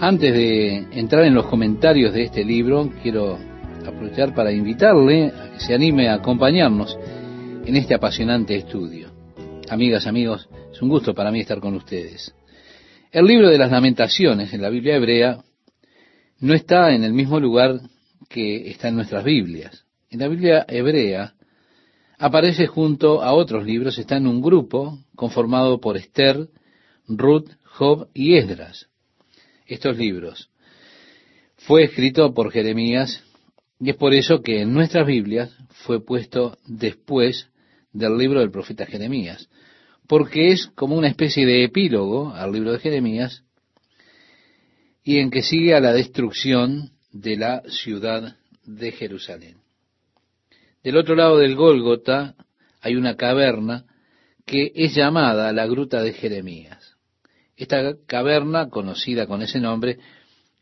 Antes de entrar en los comentarios de este libro, quiero aprovechar para invitarle a que se anime a acompañarnos en este apasionante estudio. Amigas, amigos, es un gusto para mí estar con ustedes. El libro de las lamentaciones en la Biblia hebrea no está en el mismo lugar que está en nuestras Biblias. En la Biblia hebrea aparece junto a otros libros, está en un grupo conformado por Esther, Ruth, Job y Esdras. Estos libros fue escrito por Jeremías y es por eso que en nuestras Biblias fue puesto después del libro del profeta Jeremías, porque es como una especie de epílogo al libro de Jeremías y en que sigue a la destrucción de la ciudad de Jerusalén. Del otro lado del Gólgota hay una caverna que es llamada la Gruta de Jeremías. Esta caverna, conocida con ese nombre,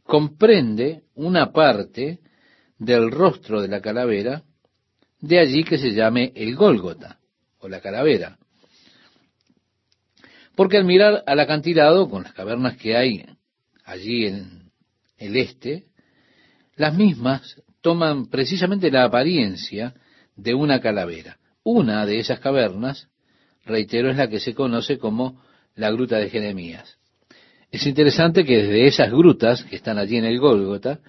comprende una parte del rostro de la calavera, de allí que se llame el Gólgota, o la calavera. Porque al mirar al acantilado, con las cavernas que hay allí en el este, las mismas toman precisamente la apariencia de una calavera. Una de esas cavernas, reitero, es la que se conoce como la gruta de Jeremías. Es interesante que desde esas grutas que están allí en el Gólgota,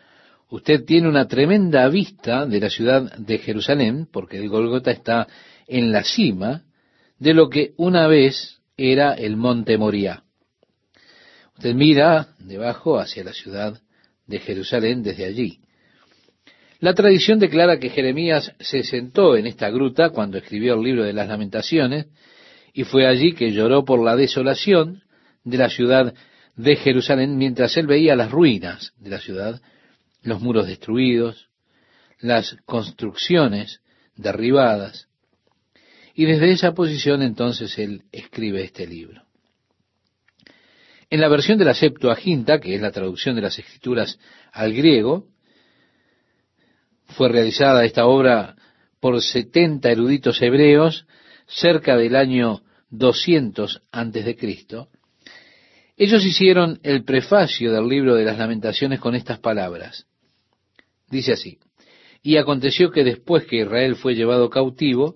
usted tiene una tremenda vista de la ciudad de Jerusalén, porque el Gólgota está en la cima de lo que una vez era el monte Moriah. Usted mira debajo hacia la ciudad de Jerusalén desde allí. La tradición declara que Jeremías se sentó en esta gruta cuando escribió el libro de las lamentaciones y fue allí que lloró por la desolación de la ciudad de Jerusalén mientras él veía las ruinas de la ciudad, los muros destruidos, las construcciones derribadas. Y desde esa posición entonces él escribe este libro. En la versión de la Septuaginta, que es la traducción de las escrituras al griego, fue realizada esta obra por 70 eruditos hebreos cerca del año 200 antes de Cristo. Ellos hicieron el prefacio del libro de las lamentaciones con estas palabras. Dice así, y aconteció que después que Israel fue llevado cautivo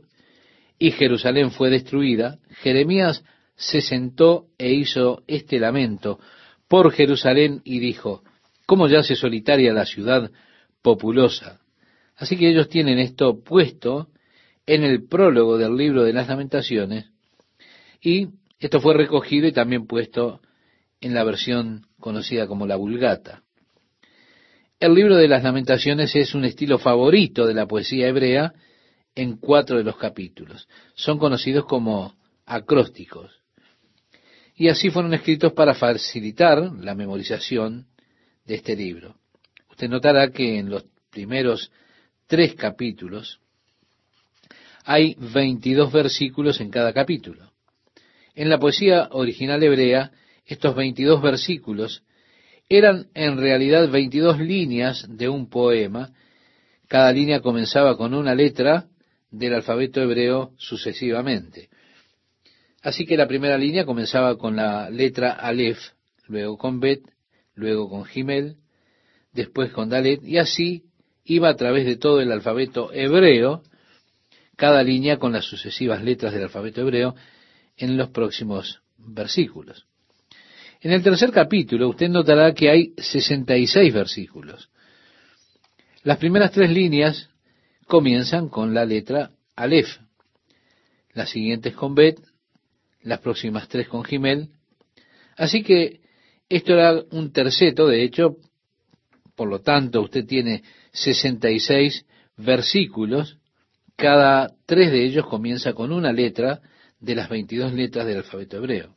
y Jerusalén fue destruida, Jeremías se sentó e hizo este lamento por Jerusalén y dijo, ¿cómo yace solitaria la ciudad populosa? Así que ellos tienen esto puesto en el prólogo del libro de las lamentaciones y esto fue recogido y también puesto en la versión conocida como la Vulgata. El libro de las lamentaciones es un estilo favorito de la poesía hebrea en cuatro de los capítulos. Son conocidos como acrósticos. Y así fueron escritos para facilitar la memorización de este libro. Usted notará que en los primeros tres capítulos, hay 22 versículos en cada capítulo. En la poesía original hebrea, estos 22 versículos eran en realidad 22 líneas de un poema. Cada línea comenzaba con una letra del alfabeto hebreo sucesivamente. Así que la primera línea comenzaba con la letra Aleph, luego con Bet, luego con Gimel, después con Dalet, y así iba a través de todo el alfabeto hebreo, cada línea con las sucesivas letras del alfabeto hebreo en los próximos versículos. En el tercer capítulo usted notará que hay 66 versículos. Las primeras tres líneas comienzan con la letra Aleph, las siguientes con Bet, las próximas tres con Gimel. Así que esto era un terceto, de hecho, por lo tanto usted tiene 66 versículos, cada tres de ellos comienza con una letra de las 22 letras del alfabeto hebreo.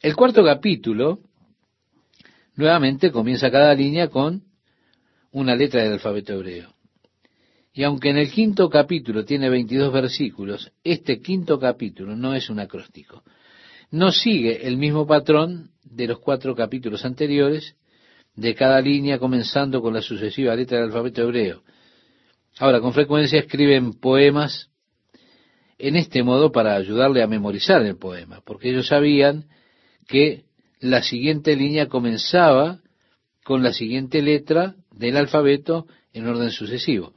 El cuarto capítulo, nuevamente comienza cada línea con una letra del alfabeto hebreo. Y aunque en el quinto capítulo tiene 22 versículos, este quinto capítulo no es un acróstico. No sigue el mismo patrón de los cuatro capítulos anteriores, de cada línea comenzando con la sucesiva letra del alfabeto hebreo. Ahora, con frecuencia escriben poemas en este modo para ayudarle a memorizar el poema, porque ellos sabían que la siguiente línea comenzaba con la siguiente letra del alfabeto en orden sucesivo.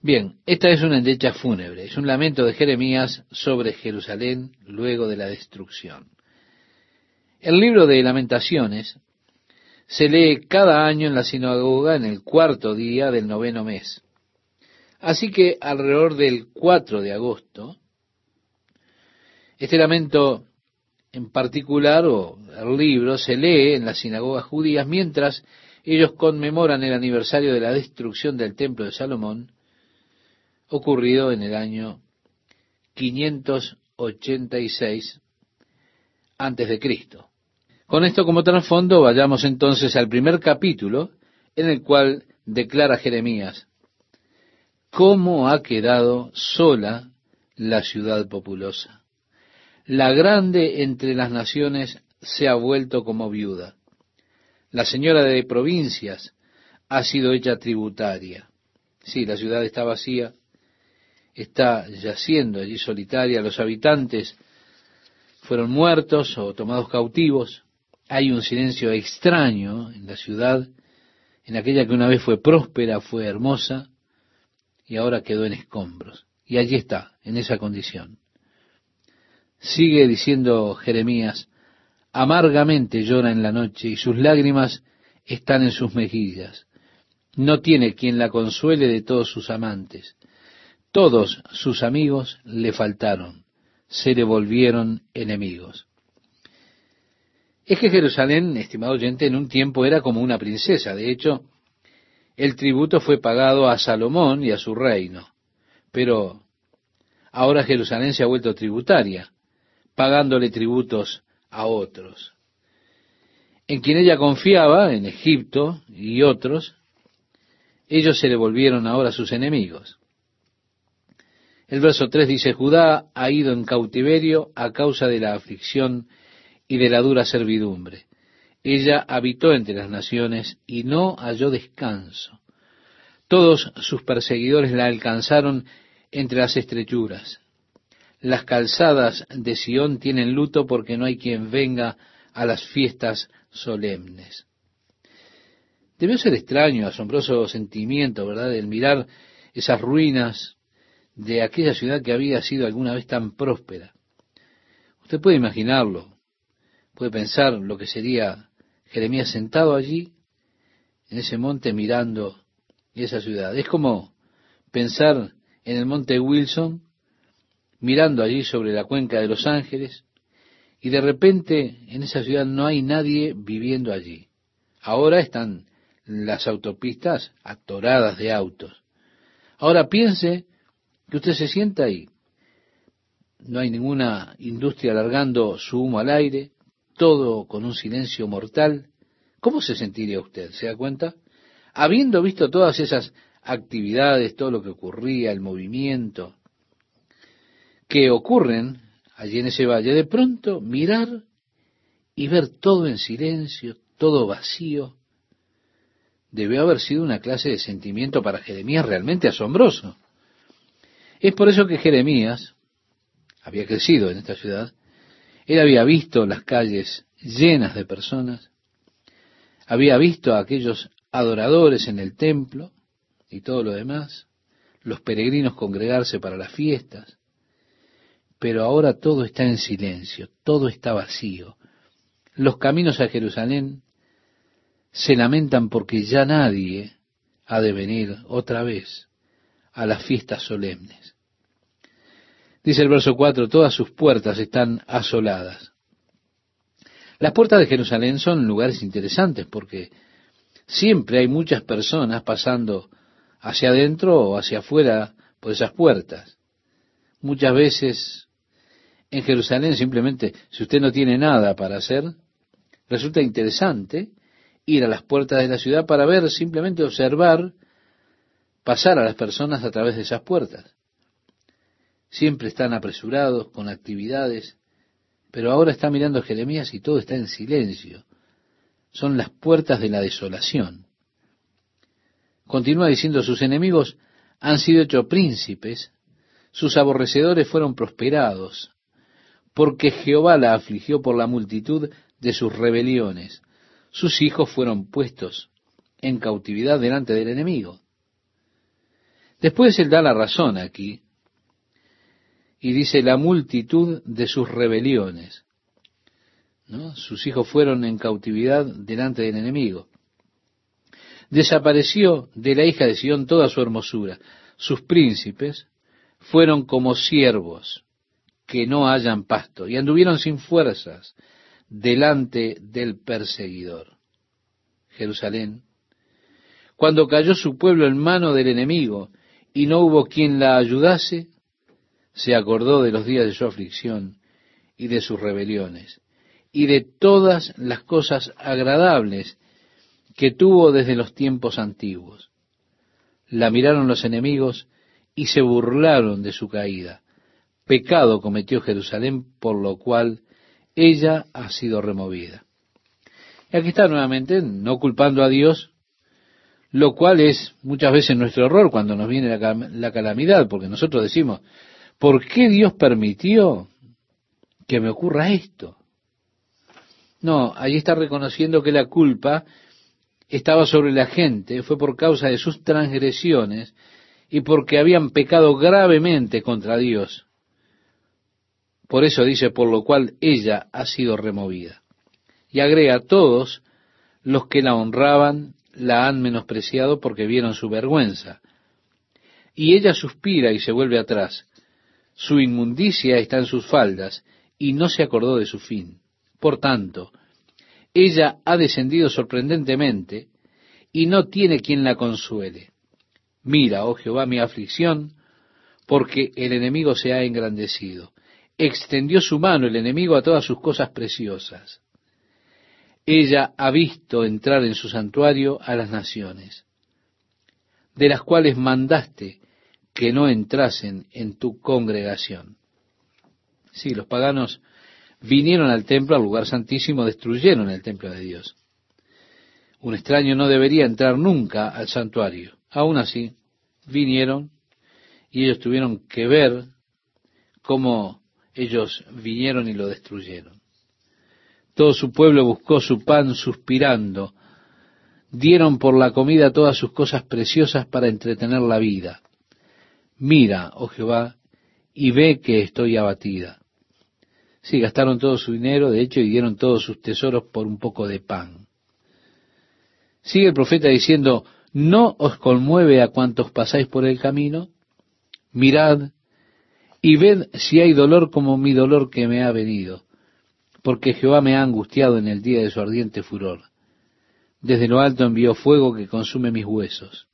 Bien, esta es una endecha fúnebre, es un lamento de Jeremías sobre Jerusalén luego de la destrucción. El libro de lamentaciones se lee cada año en la sinagoga en el cuarto día del noveno mes. Así que alrededor del 4 de agosto, este lamento en particular, o el libro, se lee en las sinagogas judías mientras ellos conmemoran el aniversario de la destrucción del templo de Salomón, ocurrido en el año 586 antes de Cristo. Con esto como trasfondo, vayamos entonces al primer capítulo en el cual declara Jeremías, ¿cómo ha quedado sola la ciudad populosa? La grande entre las naciones se ha vuelto como viuda. La señora de provincias ha sido hecha tributaria. Sí, la ciudad está vacía, está yaciendo allí solitaria, los habitantes fueron muertos o tomados cautivos, hay un silencio extraño en la ciudad, en aquella que una vez fue próspera, fue hermosa, y ahora quedó en escombros. Y allí está, en esa condición. Sigue diciendo Jeremías, amargamente llora en la noche y sus lágrimas están en sus mejillas. No tiene quien la consuele de todos sus amantes. Todos sus amigos le faltaron, se le volvieron enemigos. Es que Jerusalén, estimado oyente, en un tiempo era como una princesa. De hecho, el tributo fue pagado a Salomón y a su reino. Pero ahora Jerusalén se ha vuelto tributaria, pagándole tributos a otros. En quien ella confiaba, en Egipto y otros, ellos se le volvieron ahora sus enemigos. El verso 3 dice, Judá ha ido en cautiverio a causa de la aflicción y de la dura servidumbre. Ella habitó entre las naciones y no halló descanso. Todos sus perseguidores la alcanzaron entre las estrechuras. Las calzadas de Sión tienen luto porque no hay quien venga a las fiestas solemnes. Debió ser extraño, asombroso sentimiento, ¿verdad?, el mirar esas ruinas de aquella ciudad que había sido alguna vez tan próspera. Usted puede imaginarlo, puede pensar lo que sería Jeremías sentado allí, en ese monte, mirando esa ciudad. Es como pensar en el monte Wilson, mirando allí sobre la cuenca de Los Ángeles, y de repente en esa ciudad no hay nadie viviendo allí. Ahora están las autopistas atoradas de autos. Ahora piense que usted se sienta ahí. No hay ninguna industria largando su humo al aire, todo con un silencio mortal, ¿cómo se sentiría usted? ¿Se da cuenta? Habiendo visto todas esas actividades, todo lo que ocurría, el movimiento, que ocurren allí en ese valle, de pronto mirar y ver todo en silencio, todo vacío, debió haber sido una clase de sentimiento para Jeremías realmente asombroso. Es por eso que Jeremías había crecido en esta ciudad, él había visto las calles llenas de personas, había visto a aquellos adoradores en el templo y todo lo demás, los peregrinos congregarse para las fiestas, pero ahora todo está en silencio, todo está vacío. Los caminos a Jerusalén se lamentan porque ya nadie ha de venir otra vez a las fiestas solemnes. Dice el verso 4, todas sus puertas están asoladas. Las puertas de Jerusalén son lugares interesantes porque siempre hay muchas personas pasando hacia adentro o hacia afuera por esas puertas. Muchas veces en Jerusalén simplemente, si usted no tiene nada para hacer, resulta interesante ir a las puertas de la ciudad para ver, simplemente observar, pasar a las personas a través de esas puertas. Siempre están apresurados con actividades, pero ahora está mirando a Jeremías y todo está en silencio. Son las puertas de la desolación. Continúa diciendo, sus enemigos han sido hechos príncipes, sus aborrecedores fueron prosperados, porque Jehová la afligió por la multitud de sus rebeliones. sus hijos fueron puestos en cautividad delante del enemigo. Después él da la razón aquí y dice la multitud de sus rebeliones. Sus hijos fueron en cautividad delante del enemigo. Desapareció de la hija de Sión toda su hermosura. Sus príncipes fueron como siervos que no hayan pasto y anduvieron sin fuerzas delante del perseguidor. Jerusalén, cuando cayó su pueblo en mano del enemigo y no hubo quien la ayudase, se acordó de los días de su aflicción y de sus rebeliones y de todas las cosas agradables que tuvo desde los tiempos antiguos. La miraron los enemigos y se burlaron de su caída. Pecado cometió Jerusalén, por lo cual ella ha sido removida. Y aquí está nuevamente, no culpando a Dios, lo cual es muchas veces nuestro error cuando nos viene la, la calamidad, porque nosotros decimos, ¿por qué Dios permitió que me ocurra esto? No, allí está reconociendo que la culpa estaba sobre la gente, fue por causa de sus transgresiones y porque habían pecado gravemente contra Dios. Por eso dice, por lo cual ella ha sido removida. Y agrega, todos los que la honraban la han menospreciado porque vieron su vergüenza. Y ella suspira y se vuelve atrás. Su inmundicia está en sus faldas y no se acordó de su fin. Por tanto, ella ha descendido sorprendentemente y no tiene quien la consuele. Mira, oh Jehová, mi aflicción, porque el enemigo se ha engrandecido. Extendió su mano el enemigo a todas sus cosas preciosas. Ella ha visto entrar en su santuario a las naciones, de las cuales mandaste que no entrasen en tu congregación. Sí, los paganos vinieron al templo, al lugar santísimo, destruyeron el templo de Dios. Un extraño no debería entrar nunca al santuario. Aún así, vinieron y ellos tuvieron que ver cómo ellos vinieron y lo destruyeron. Todo su pueblo buscó su pan suspirando. Dieron por la comida todas sus cosas preciosas para entretener la vida. Mira, oh Jehová, y ve que estoy abatida. Sí, gastaron todo su dinero, de hecho, y dieron todos sus tesoros por un poco de pan. Sigue el profeta diciendo, ¿no os conmueve a cuantos pasáis por el camino? Mirad y ved si hay dolor como mi dolor que me ha venido, porque Jehová me ha angustiado en el día de su ardiente furor. Desde lo alto envió fuego que consume mis huesos.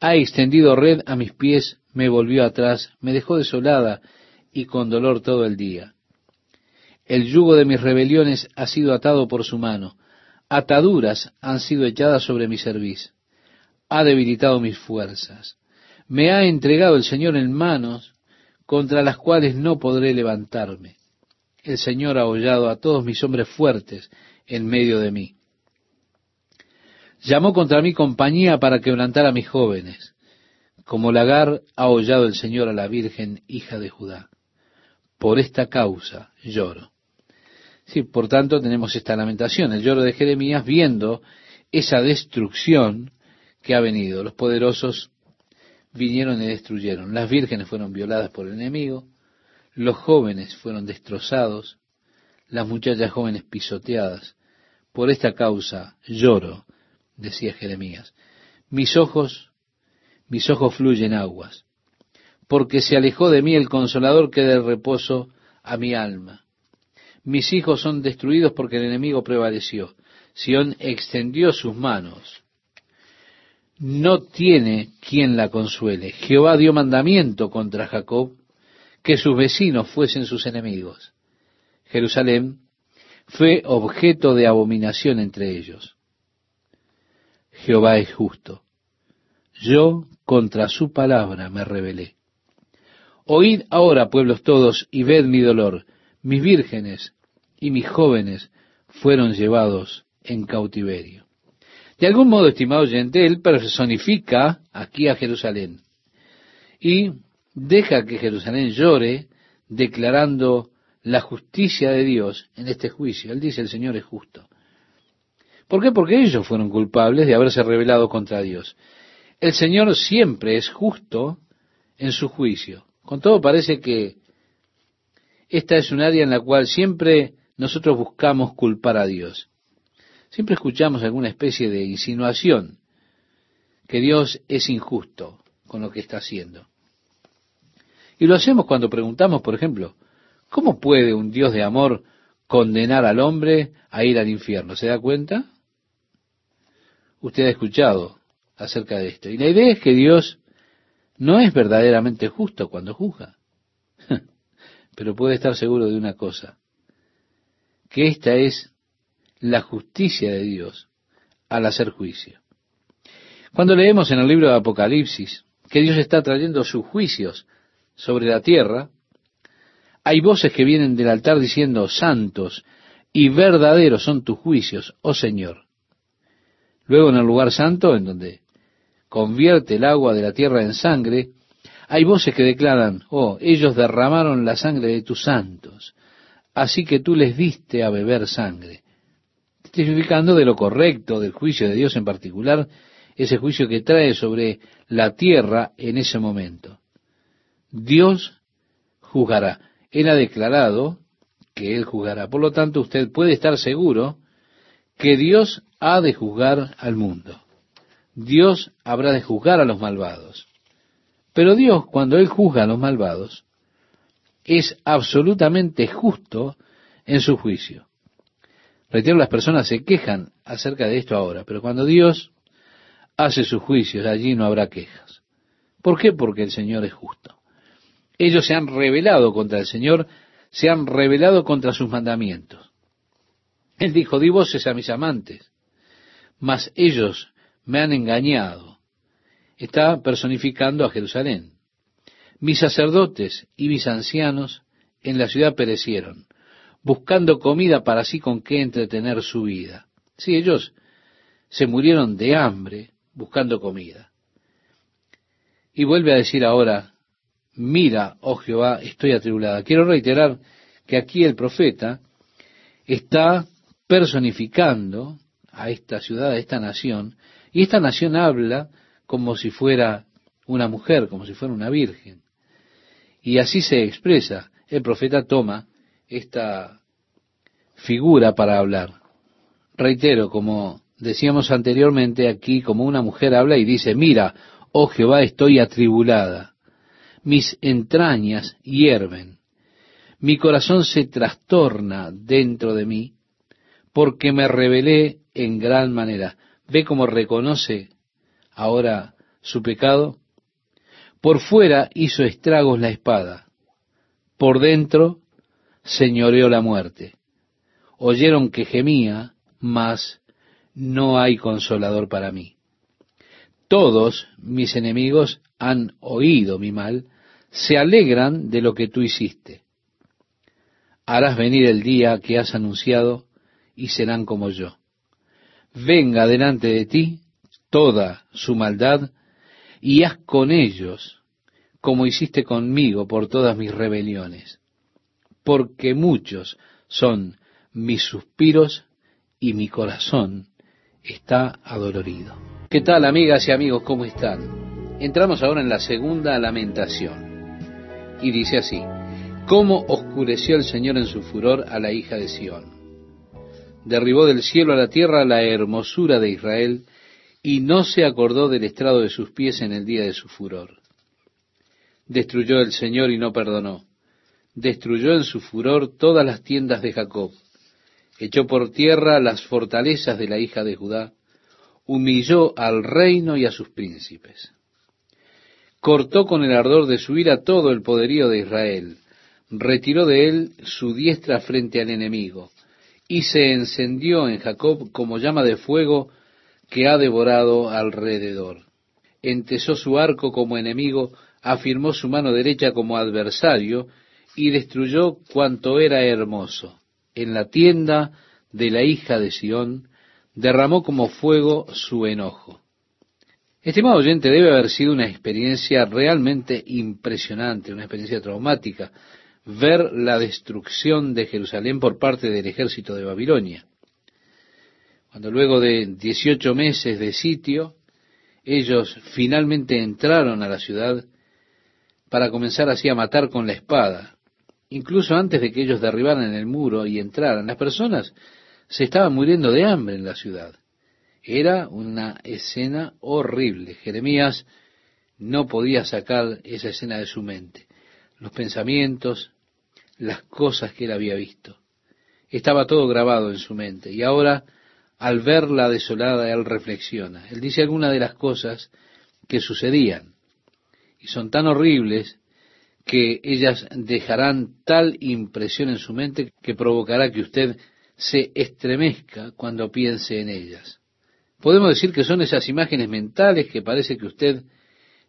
Ha extendido red a mis pies, me volvió atrás, me dejó desolada y con dolor todo el día. El yugo de mis rebeliones ha sido atado por su mano. Ataduras han sido echadas sobre mi cerviz. Ha debilitado mis fuerzas. Me ha entregado el Señor en manos contra las cuales no podré levantarme. El Señor ha hollado a todos mis hombres fuertes en medio de mí. Llamó contra mí compañía para quebrantar a mis jóvenes. Como lagar ha hollado el Señor a la Virgen, hija de Judá. Por esta causa lloro. Sí, por tanto tenemos esta lamentación, el lloro de Jeremías viendo esa destrucción que ha venido. Los poderosos vinieron y destruyeron. Las vírgenes fueron violadas por el enemigo, los jóvenes fueron destrozados, las muchachas jóvenes pisoteadas. Por esta causa lloro, decía Jeremías. Mis ojos, mis ojos fluyen aguas, porque se alejó de mí el consolador que dé reposo a mi alma mis hijos son destruidos porque el enemigo prevaleció. Sión extendió sus manos. No tiene quien la consuele. Jehová dio mandamiento contra Jacob que sus vecinos fuesen sus enemigos. Jerusalén fue objeto de abominación entre ellos. Jehová es justo. Yo contra su palabra me rebelé. Oíd ahora, pueblos todos, y ved mi dolor. Mis vírgenes y mis jóvenes fueron llevados en cautiverio. De algún modo, estimado oyente, él personifica aquí a Jerusalén y deja que Jerusalén llore declarando la justicia de Dios en este juicio. Él dice, el Señor es justo. ¿Por qué? Porque ellos fueron culpables de haberse rebelado contra Dios. El Señor siempre es justo en su juicio. Con todo parece que esta es un área en la cual siempre nosotros buscamos culpar a Dios. Siempre escuchamos alguna especie de insinuación que Dios es injusto con lo que está haciendo. Y lo hacemos cuando preguntamos, por ejemplo, ¿cómo puede un Dios de amor condenar al hombre a ir al infierno? ¿Se da cuenta? Usted ha escuchado acerca de esto. Y la idea es que Dios no es verdaderamente justo cuando juzga. Pero puede estar seguro de una cosa, que esta es la justicia de Dios al hacer juicio. Cuando leemos en el libro de Apocalipsis que Dios está trayendo sus juicios sobre la tierra, hay voces que vienen del altar diciendo, santos y verdaderos son tus juicios, oh Señor. Luego en el lugar santo, en donde convierte el agua de la tierra en sangre, hay voces que declaran, oh, ellos derramaron la sangre de tus santos, así que tú les diste a beber sangre. Testificando de lo correcto del juicio de Dios en particular, ese juicio que trae sobre la tierra en ese momento. Dios juzgará. Él ha declarado que Él juzgará. Por lo tanto, usted puede estar seguro que Dios ha de juzgar al mundo. Dios habrá de juzgar a los malvados. Pero Dios, cuando Él juzga a los malvados, es absolutamente justo en su juicio. Reitero, las personas se quejan acerca de esto ahora, pero cuando Dios hace sus juicios, allí no habrá quejas. ¿Por qué? Porque el Señor es justo. Ellos se han rebelado contra el Señor, se han rebelado contra sus mandamientos. Él dijo, di voces a mis amantes, mas ellos me han engañado. Está personificando a Jerusalén. Mis sacerdotes y mis ancianos en la ciudad perecieron, buscando comida para sí con qué entretener su vida. Sí, ellos se murieron de hambre buscando comida. Y vuelve a decir ahora, mira, oh Jehová, estoy atribulada. Quiero reiterar que aquí el profeta está personificando a esta ciudad, a esta nación, y esta nación habla como si fuera una mujer, como si fuera una virgen. Y así se expresa. El profeta toma esta figura para hablar. Reitero, como decíamos anteriormente aquí, como una mujer habla y dice, mira, oh Jehová, estoy atribulada mis entrañas hierven, mi corazón se trastorna dentro de mí, porque me rebelé en gran manera. ¿Ve cómo reconoce ahora su pecado? Por fuera hizo estragos la espada, por dentro señoreó la muerte. Oyeron que gemía, mas no hay consolador para mí. Todos mis enemigos han oído mi mal, se alegran de lo que tú hiciste. Harás venir el día que has anunciado y serán como yo. Venga delante de ti toda su maldad y haz con ellos como hiciste conmigo por todas mis rebeliones, porque muchos son mis suspiros y mi corazón está adolorido. ¿Qué tal amigas y amigos? ¿Cómo están? Entramos ahora en la segunda lamentación y dice así, ¿cómo oscureció el Señor en su furor a la hija de Sión? Derribó del cielo a la tierra la hermosura de Israel y no se acordó del estrado de sus pies en el día de su furor. Destruyó el Señor y no perdonó. Destruyó en su furor todas las tiendas de Jacob. Echó por tierra las fortalezas de la hija de Judá. Humilló al reino y a sus príncipes cortó con el ardor de su ira todo el poderío de Israel, retiró de él su diestra frente al enemigo, y se encendió en Jacob como llama de fuego que ha devorado alrededor. Entesó su arco como enemigo, afirmó su mano derecha como adversario, y destruyó cuanto era hermoso. En la tienda de la hija de Sión derramó como fuego su enojo. Estimado oyente, debe haber sido una experiencia realmente impresionante, una experiencia traumática, ver la destrucción de Jerusalén por parte del ejército de Babilonia. Cuando luego de 18 meses de sitio, ellos finalmente entraron a la ciudad para comenzar así a matar con la espada. Incluso antes de que ellos derribaran el muro y entraran, las personas se estaban muriendo de hambre en la ciudad. Era una escena horrible. Jeremías no podía sacar esa escena de su mente. Los pensamientos, las cosas que él había visto. Estaba todo grabado en su mente. Y ahora, al verla desolada, él reflexiona. Él dice algunas de las cosas que sucedían. Y son tan horribles que ellas dejarán tal impresión en su mente que provocará que usted se estremezca cuando piense en ellas. Podemos decir que son esas imágenes mentales que parece que usted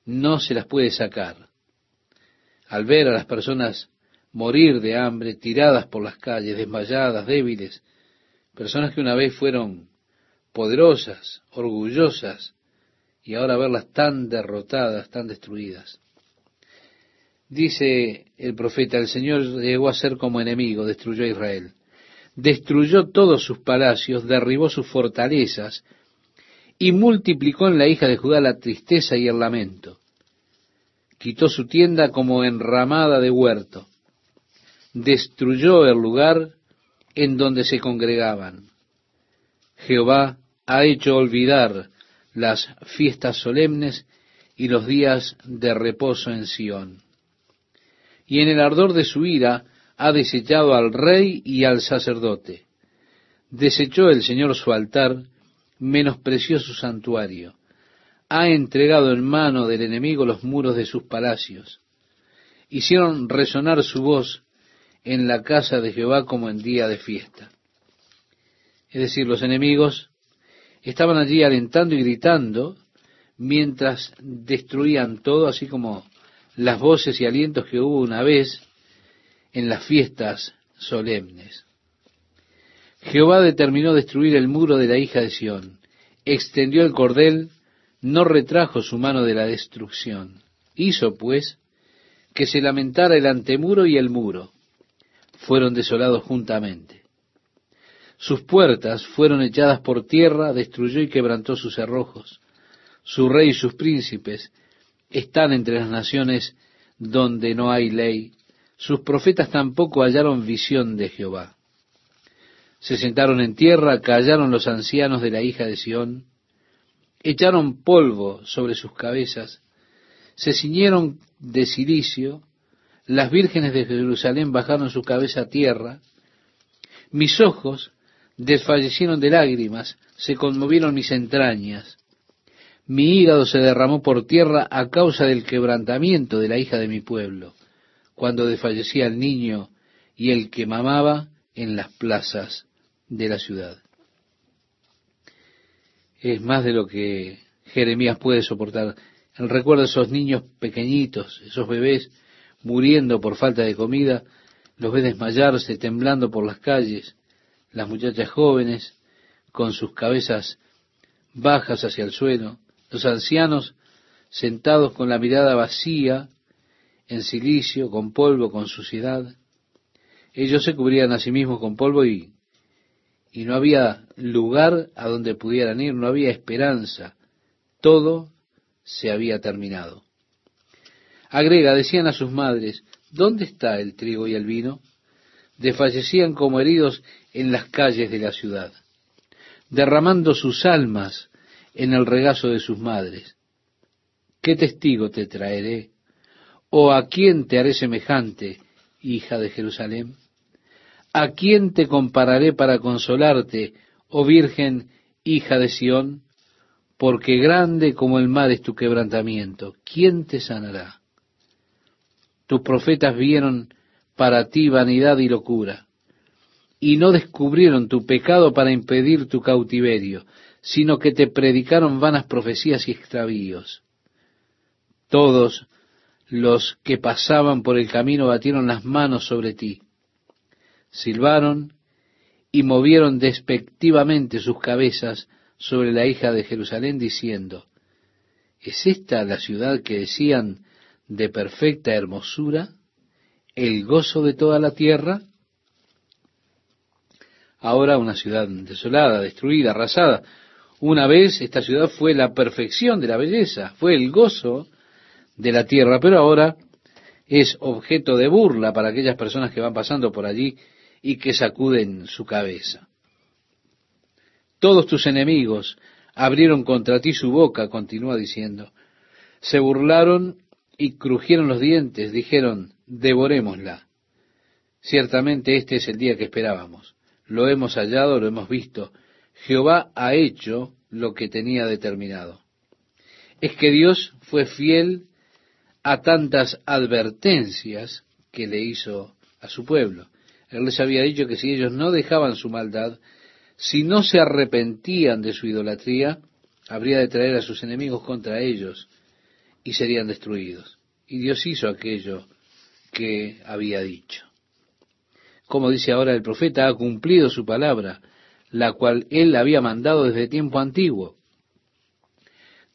no se las puede sacar. Al ver a las personas morir de hambre, tiradas por las calles, desmayadas, débiles, personas que una vez fueron poderosas, orgullosas, y ahora verlas tan derrotadas, tan destruidas. Dice el profeta, el Señor llegó a ser como enemigo, destruyó a Israel. Destruyó todos sus palacios, derribó sus fortalezas, y multiplicó en la hija de Judá la tristeza y el lamento. Quitó su tienda como enramada de huerto. Destruyó el lugar en donde se congregaban. Jehová ha hecho olvidar las fiestas solemnes y los días de reposo en Sión. Y en el ardor de su ira ha desechado al rey y al sacerdote. Desechó el Señor su altar menospreció su santuario, ha entregado en mano del enemigo los muros de sus palacios. Hicieron resonar su voz en la casa de Jehová como en día de fiesta. Es decir, los enemigos estaban allí alentando y gritando mientras destruían todo, así como las voces y alientos que hubo una vez en las fiestas solemnes. Jehová determinó destruir el muro de la hija de Sión, extendió el cordel, no retrajo su mano de la destrucción. Hizo, pues, que se lamentara el antemuro y el muro. Fueron desolados juntamente. Sus puertas fueron echadas por tierra, destruyó y quebrantó sus cerrojos. Su rey y sus príncipes están entre las naciones donde no hay ley. Sus profetas tampoco hallaron visión de Jehová. Se sentaron en tierra, callaron los ancianos de la hija de Sión, echaron polvo sobre sus cabezas, se ciñeron de silicio, las vírgenes de Jerusalén bajaron su cabeza a tierra, mis ojos desfallecieron de lágrimas, se conmovieron mis entrañas, mi hígado se derramó por tierra a causa del quebrantamiento de la hija de mi pueblo, cuando desfallecía el niño y el que mamaba en las plazas de la ciudad. Es más de lo que Jeremías puede soportar. El recuerdo de esos niños pequeñitos, esos bebés muriendo por falta de comida, los ve desmayarse, temblando por las calles, las muchachas jóvenes con sus cabezas bajas hacia el suelo, los ancianos sentados con la mirada vacía, en silicio, con polvo, con suciedad. Ellos se cubrían a sí mismos con polvo y y no había lugar a donde pudieran ir, no había esperanza, todo se había terminado. Agrega, decían a sus madres, ¿dónde está el trigo y el vino? Desfallecían como heridos en las calles de la ciudad, derramando sus almas en el regazo de sus madres. ¿Qué testigo te traeré? ¿O a quién te haré semejante, hija de Jerusalén? ¿A quién te compararé para consolarte, oh Virgen, hija de Sión? Porque grande como el mar es tu quebrantamiento. ¿Quién te sanará? Tus profetas vieron para ti vanidad y locura, y no descubrieron tu pecado para impedir tu cautiverio, sino que te predicaron vanas profecías y extravíos. Todos los que pasaban por el camino batieron las manos sobre ti silbaron y movieron despectivamente sus cabezas sobre la hija de Jerusalén, diciendo, ¿es esta la ciudad que decían de perfecta hermosura, el gozo de toda la tierra? ahora una ciudad desolada, destruida, arrasada. Una vez esta ciudad fue la perfección de la belleza, fue el gozo de la tierra, pero ahora es objeto de burla para aquellas personas que van pasando por allí y que sacuden su cabeza. Todos tus enemigos abrieron contra ti su boca, continúa diciendo. Se burlaron y crujieron los dientes, dijeron, devorémosla. Ciertamente este es el día que esperábamos. Lo hemos hallado, lo hemos visto. Jehová ha hecho lo que tenía determinado. Es que Dios fue fiel a tantas advertencias que le hizo a su pueblo. Él les había dicho que si ellos no dejaban su maldad, si no se arrepentían de su idolatría, habría de traer a sus enemigos contra ellos y serían destruidos. Y Dios hizo aquello que había dicho. Como dice ahora el profeta, ha cumplido su palabra, la cual él había mandado desde tiempo antiguo.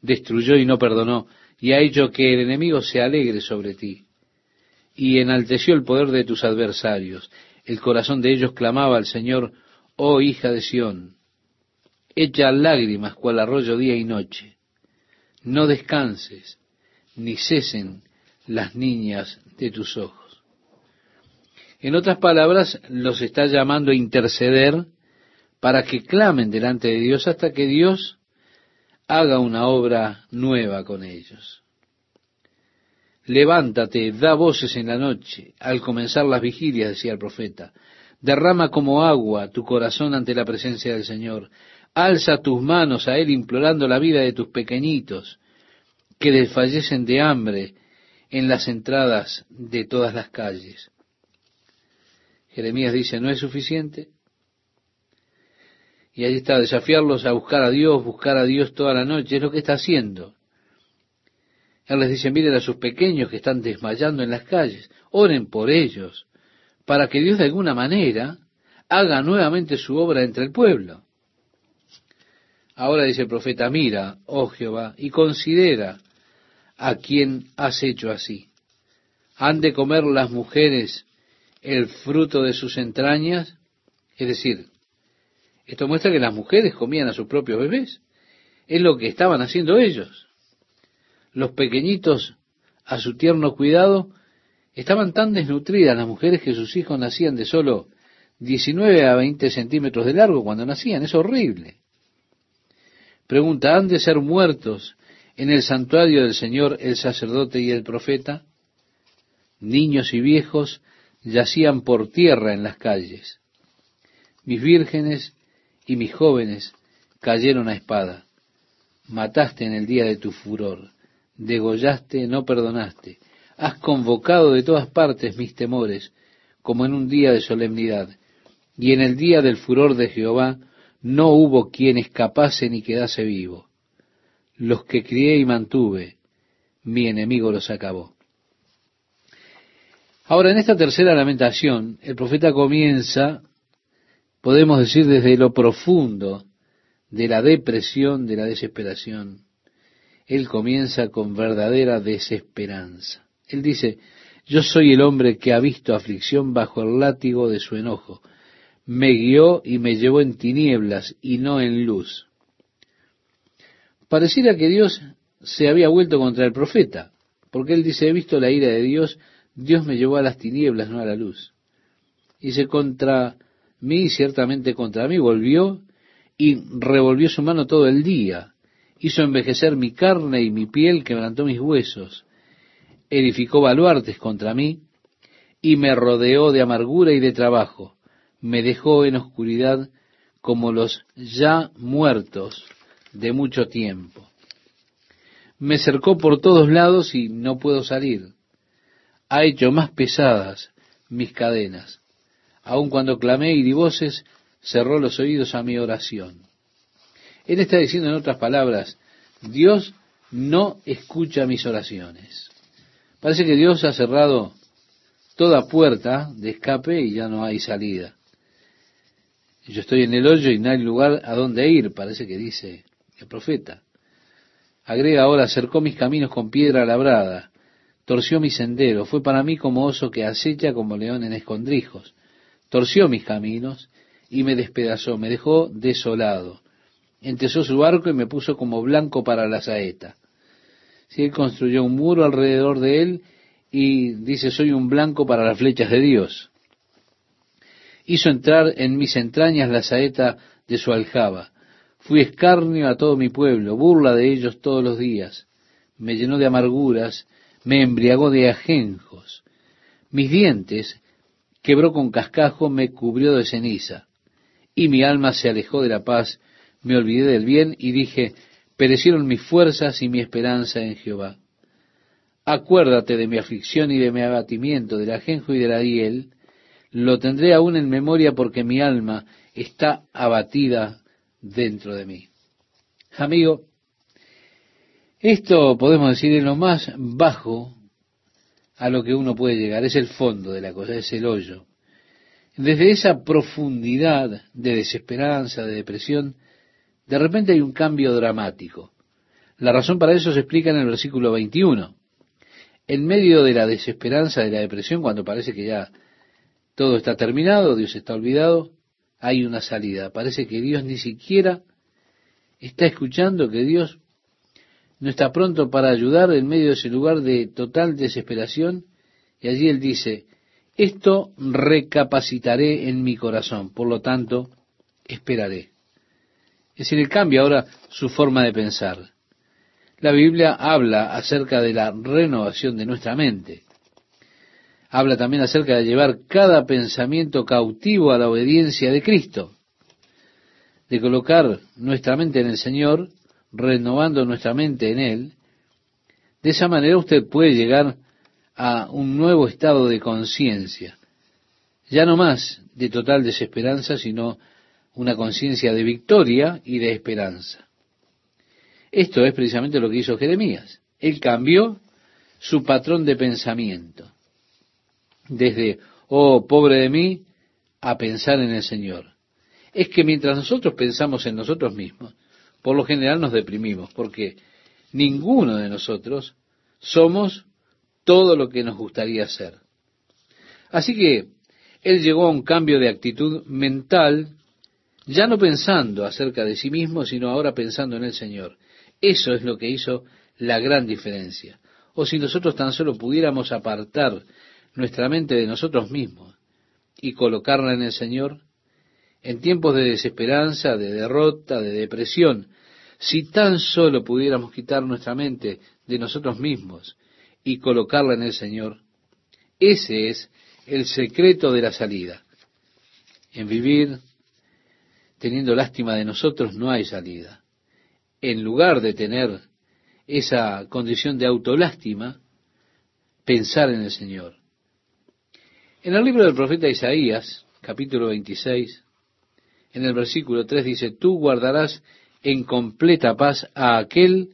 Destruyó y no perdonó, y ha hecho que el enemigo se alegre sobre ti. Y enalteció el poder de tus adversarios. El corazón de ellos clamaba al Señor, oh hija de Sión, echa lágrimas cual arroyo día y noche. No descanses, ni cesen las niñas de tus ojos. En otras palabras, los está llamando a interceder para que clamen delante de Dios hasta que Dios haga una obra nueva con ellos. Levántate, da voces en la noche, al comenzar las vigilias, decía el profeta. Derrama como agua tu corazón ante la presencia del Señor. Alza tus manos a Él implorando la vida de tus pequeñitos que desfallecen de hambre en las entradas de todas las calles. Jeremías dice, ¿no es suficiente? Y ahí está, desafiarlos a buscar a Dios, buscar a Dios toda la noche, es lo que está haciendo. Él les dice, miren a sus pequeños que están desmayando en las calles, oren por ellos, para que Dios de alguna manera haga nuevamente su obra entre el pueblo. Ahora dice el profeta, mira, oh Jehová, y considera a quien has hecho así. ¿Han de comer las mujeres el fruto de sus entrañas? Es decir, esto muestra que las mujeres comían a sus propios bebés. Es lo que estaban haciendo ellos. Los pequeñitos, a su tierno cuidado, estaban tan desnutridas las mujeres que sus hijos nacían de solo 19 a 20 centímetros de largo cuando nacían. Es horrible. Pregunta, ¿han de ser muertos en el santuario del Señor el sacerdote y el profeta? Niños y viejos yacían por tierra en las calles. Mis vírgenes y mis jóvenes cayeron a espada. Mataste en el día de tu furor, degollaste, no perdonaste. Has convocado de todas partes mis temores, como en un día de solemnidad. Y en el día del furor de Jehová no hubo quien escapase ni quedase vivo. Los que crié y mantuve, mi enemigo los acabó. Ahora, en esta tercera lamentación, el profeta comienza podemos decir desde lo profundo de la depresión, de la desesperación. Él comienza con verdadera desesperanza. Él dice, yo soy el hombre que ha visto aflicción bajo el látigo de su enojo. Me guió y me llevó en tinieblas y no en luz. Pareciera que Dios se había vuelto contra el profeta, porque él dice, he visto la ira de Dios, Dios me llevó a las tinieblas, no a la luz. Dice, contra mí, ciertamente contra mí, volvió y revolvió su mano todo el día, hizo envejecer mi carne y mi piel, quebrantó mis huesos, edificó baluartes contra mí, y me rodeó de amargura y de trabajo, me dejó en oscuridad como los ya muertos de mucho tiempo. Me cercó por todos lados y no puedo salir. Ha hecho más pesadas mis cadenas aun cuando clamé y di voces, cerró los oídos a mi oración. Él está diciendo en otras palabras, Dios no escucha mis oraciones. Parece que Dios ha cerrado toda puerta de escape y ya no hay salida. Yo estoy en el hoyo y no hay lugar a donde ir, parece que dice el profeta. Agrega ahora, acercó mis caminos con piedra labrada, torció mi sendero, fue para mí como oso que acecha como león en escondrijos torció mis caminos y me despedazó, me dejó desolado. Entesó su arco y me puso como blanco para la saeta. Si él construyó un muro alrededor de él y dice, soy un blanco para las flechas de Dios. Hizo entrar en mis entrañas la saeta de su aljaba. Fui escarnio a todo mi pueblo, burla de ellos todos los días. Me llenó de amarguras, me embriagó de ajenjos. Mis dientes quebró con cascajo, me cubrió de ceniza. Y mi alma se alejó de la paz, me olvidé del bien y dije, perecieron mis fuerzas y mi esperanza en Jehová. Acuérdate de mi aflicción y de mi abatimiento, del ajenjo y de la hiel, lo tendré aún en memoria porque mi alma está abatida dentro de mí. Amigo, esto podemos decir es lo más bajo a lo que uno puede llegar, es el fondo de la cosa, es el hoyo. Desde esa profundidad de desesperanza, de depresión, de repente hay un cambio dramático. La razón para eso se explica en el versículo 21. En medio de la desesperanza, de la depresión, cuando parece que ya todo está terminado, Dios está olvidado, hay una salida. Parece que Dios ni siquiera está escuchando, que Dios no está pronto para ayudar en medio de ese lugar de total desesperación. Y allí Él dice, esto recapacitaré en mi corazón, por lo tanto, esperaré. Es decir, Él cambia ahora su forma de pensar. La Biblia habla acerca de la renovación de nuestra mente habla también acerca de llevar cada pensamiento cautivo a la obediencia de Cristo, de colocar nuestra mente en el Señor, renovando nuestra mente en Él. De esa manera usted puede llegar a un nuevo estado de conciencia, ya no más de total desesperanza, sino una conciencia de victoria y de esperanza. Esto es precisamente lo que hizo Jeremías. Él cambió su patrón de pensamiento desde, oh, pobre de mí, a pensar en el Señor. Es que mientras nosotros pensamos en nosotros mismos, por lo general nos deprimimos, porque ninguno de nosotros somos todo lo que nos gustaría ser. Así que él llegó a un cambio de actitud mental, ya no pensando acerca de sí mismo, sino ahora pensando en el Señor. Eso es lo que hizo la gran diferencia. O si nosotros tan solo pudiéramos apartar nuestra mente de nosotros mismos y colocarla en el Señor, en tiempos de desesperanza, de derrota, de depresión, si tan solo pudiéramos quitar nuestra mente de nosotros mismos y colocarla en el Señor, ese es el secreto de la salida. En vivir teniendo lástima de nosotros no hay salida. En lugar de tener esa condición de autolástima, pensar en el Señor. En el libro del profeta Isaías, capítulo 26, en el versículo 3 dice, tú guardarás en completa paz a aquel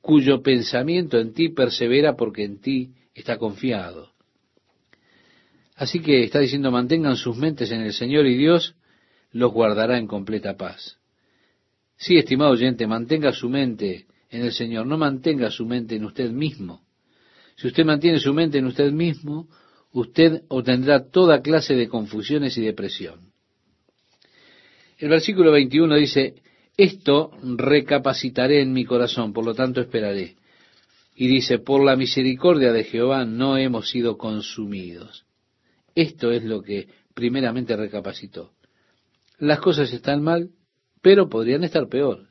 cuyo pensamiento en ti persevera porque en ti está confiado. Así que está diciendo, mantengan sus mentes en el Señor y Dios los guardará en completa paz. Sí, estimado oyente, mantenga su mente en el Señor, no mantenga su mente en usted mismo. Si usted mantiene su mente en usted mismo, usted obtendrá toda clase de confusiones y depresión. El versículo 21 dice, esto recapacitaré en mi corazón, por lo tanto esperaré. Y dice, por la misericordia de Jehová no hemos sido consumidos. Esto es lo que primeramente recapacitó. Las cosas están mal, pero podrían estar peor.